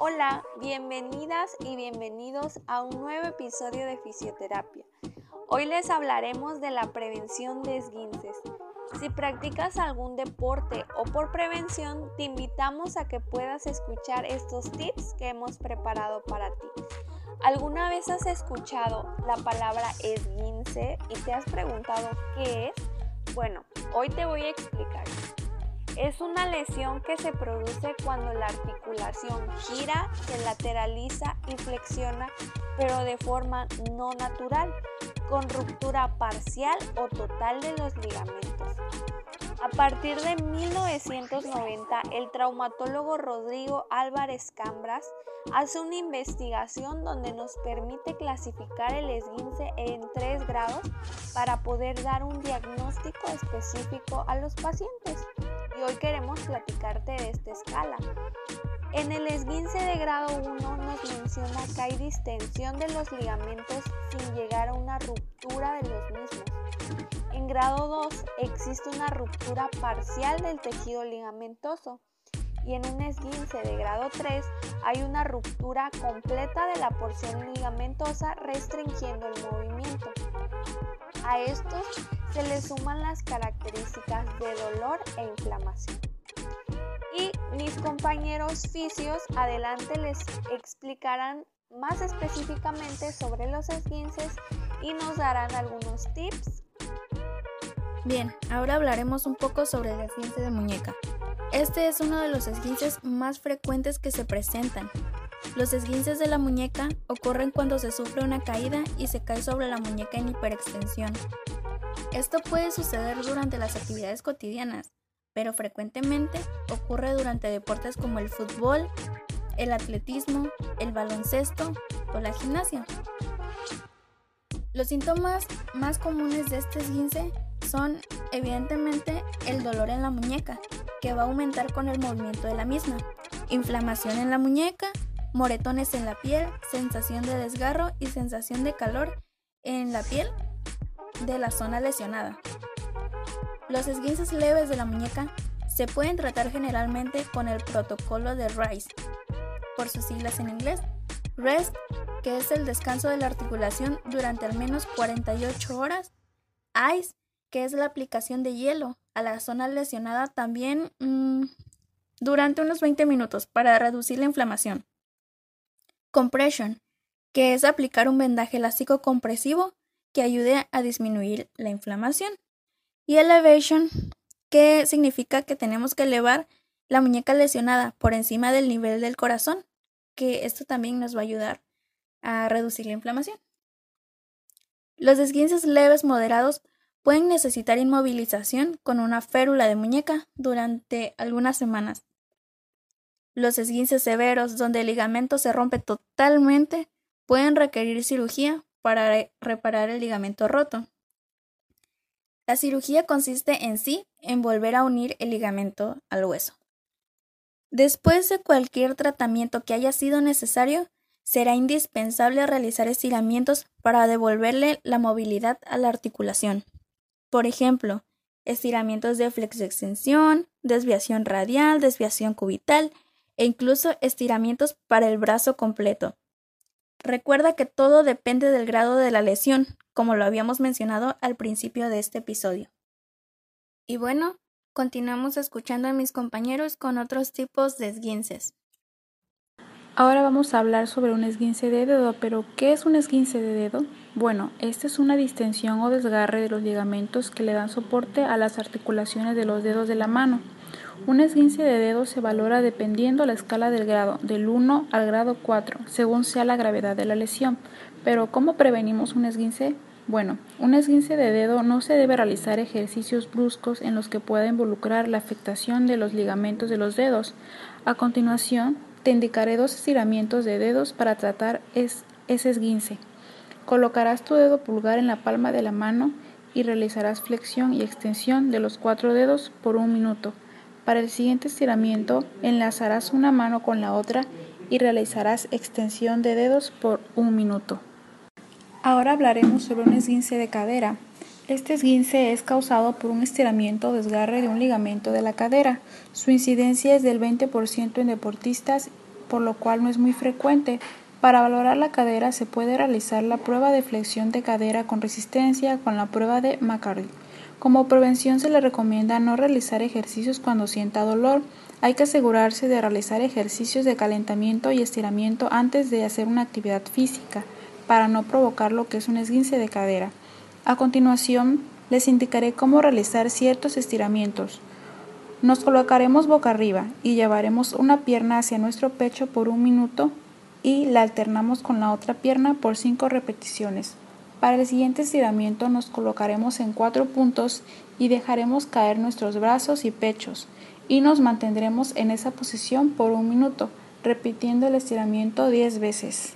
Hola, bienvenidas y bienvenidos a un nuevo episodio de Fisioterapia. Hoy les hablaremos de la prevención de esguinces. Si practicas algún deporte o por prevención, te invitamos a que puedas escuchar estos tips que hemos preparado para ti. ¿Alguna vez has escuchado la palabra esguince y te has preguntado qué es? Bueno, hoy te voy a explicar. Es una lesión que se produce cuando la articulación gira, se lateraliza y flexiona, pero de forma no natural, con ruptura parcial o total de los ligamentos. A partir de 1990, el traumatólogo Rodrigo Álvarez Cambras hace una investigación donde nos permite clasificar el esguince en tres grados para poder dar un diagnóstico específico a los pacientes y hoy queremos platicarte de esta escala. En el esguince de grado 1 nos menciona que hay distensión de los ligamentos sin llegar a una ruptura de los mismos. En grado 2 existe una ruptura parcial del tejido ligamentoso y en un esguince de grado 3 hay una ruptura completa de la porción ligamentosa restringiendo el movimiento. A estos se le suman las características de dolor e inflamación. Y mis compañeros fisios adelante les explicarán más específicamente sobre los esguinces y nos darán algunos tips. Bien, ahora hablaremos un poco sobre el esguince de muñeca. Este es uno de los esguinces más frecuentes que se presentan. Los esguinces de la muñeca ocurren cuando se sufre una caída y se cae sobre la muñeca en hiperextensión. Esto puede suceder durante las actividades cotidianas, pero frecuentemente ocurre durante deportes como el fútbol, el atletismo, el baloncesto o la gimnasia. Los síntomas más comunes de este esguince son evidentemente el dolor en la muñeca, que va a aumentar con el movimiento de la misma, inflamación en la muñeca, moretones en la piel, sensación de desgarro y sensación de calor en la piel de la zona lesionada. Los esguinces leves de la muñeca se pueden tratar generalmente con el protocolo de RICE, por sus siglas en inglés, REST, que es el descanso de la articulación durante al menos 48 horas, ICE, que es la aplicación de hielo a la zona lesionada también mm, durante unos 20 minutos para reducir la inflamación. Compression, que es aplicar un vendaje elástico compresivo que ayude a disminuir la inflamación. Y elevation, que significa que tenemos que elevar la muñeca lesionada por encima del nivel del corazón, que esto también nos va a ayudar a reducir la inflamación. Los esguinces leves moderados pueden necesitar inmovilización con una férula de muñeca durante algunas semanas. Los esguinces severos, donde el ligamento se rompe totalmente, pueden requerir cirugía para reparar el ligamento roto. La cirugía consiste en sí en volver a unir el ligamento al hueso. Después de cualquier tratamiento que haya sido necesario, será indispensable realizar estiramientos para devolverle la movilidad a la articulación. Por ejemplo, estiramientos de flexoextensión, desviación radial, desviación cubital e incluso estiramientos para el brazo completo. Recuerda que todo depende del grado de la lesión, como lo habíamos mencionado al principio de este episodio. Y bueno, continuamos escuchando a mis compañeros con otros tipos de esguinces. Ahora vamos a hablar sobre un esguince de dedo, pero ¿qué es un esguince de dedo? Bueno, esta es una distensión o desgarre de los ligamentos que le dan soporte a las articulaciones de los dedos de la mano. Un esguince de dedo se valora dependiendo la escala del grado, del 1 al grado 4, según sea la gravedad de la lesión. Pero ¿cómo prevenimos un esguince? Bueno, un esguince de dedo no se debe realizar ejercicios bruscos en los que pueda involucrar la afectación de los ligamentos de los dedos. A continuación, te indicaré dos estiramientos de dedos para tratar ese esguince. Colocarás tu dedo pulgar en la palma de la mano y realizarás flexión y extensión de los cuatro dedos por un minuto. Para el siguiente estiramiento, enlazarás una mano con la otra y realizarás extensión de dedos por un minuto. Ahora hablaremos sobre un esguince de cadera. Este esguince es causado por un estiramiento o desgarre de un ligamento de la cadera. Su incidencia es del 20% en deportistas por lo cual no es muy frecuente. Para valorar la cadera se puede realizar la prueba de flexión de cadera con resistencia con la prueba de McCarthy. Como prevención se le recomienda no realizar ejercicios cuando sienta dolor. Hay que asegurarse de realizar ejercicios de calentamiento y estiramiento antes de hacer una actividad física para no provocar lo que es un esguince de cadera. A continuación, les indicaré cómo realizar ciertos estiramientos. Nos colocaremos boca arriba y llevaremos una pierna hacia nuestro pecho por un minuto y la alternamos con la otra pierna por 5 repeticiones. Para el siguiente estiramiento nos colocaremos en cuatro puntos y dejaremos caer nuestros brazos y pechos y nos mantendremos en esa posición por un minuto, repitiendo el estiramiento 10 veces.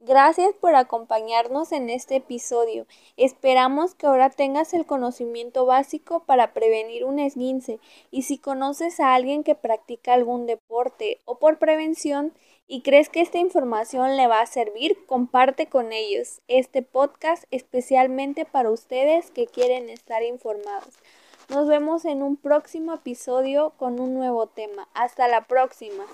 Gracias por acompañarnos en este episodio. Esperamos que ahora tengas el conocimiento básico para prevenir un esguince y si conoces a alguien que practica algún deporte o por prevención y crees que esta información le va a servir, comparte con ellos este podcast especialmente para ustedes que quieren estar informados. Nos vemos en un próximo episodio con un nuevo tema. Hasta la próxima.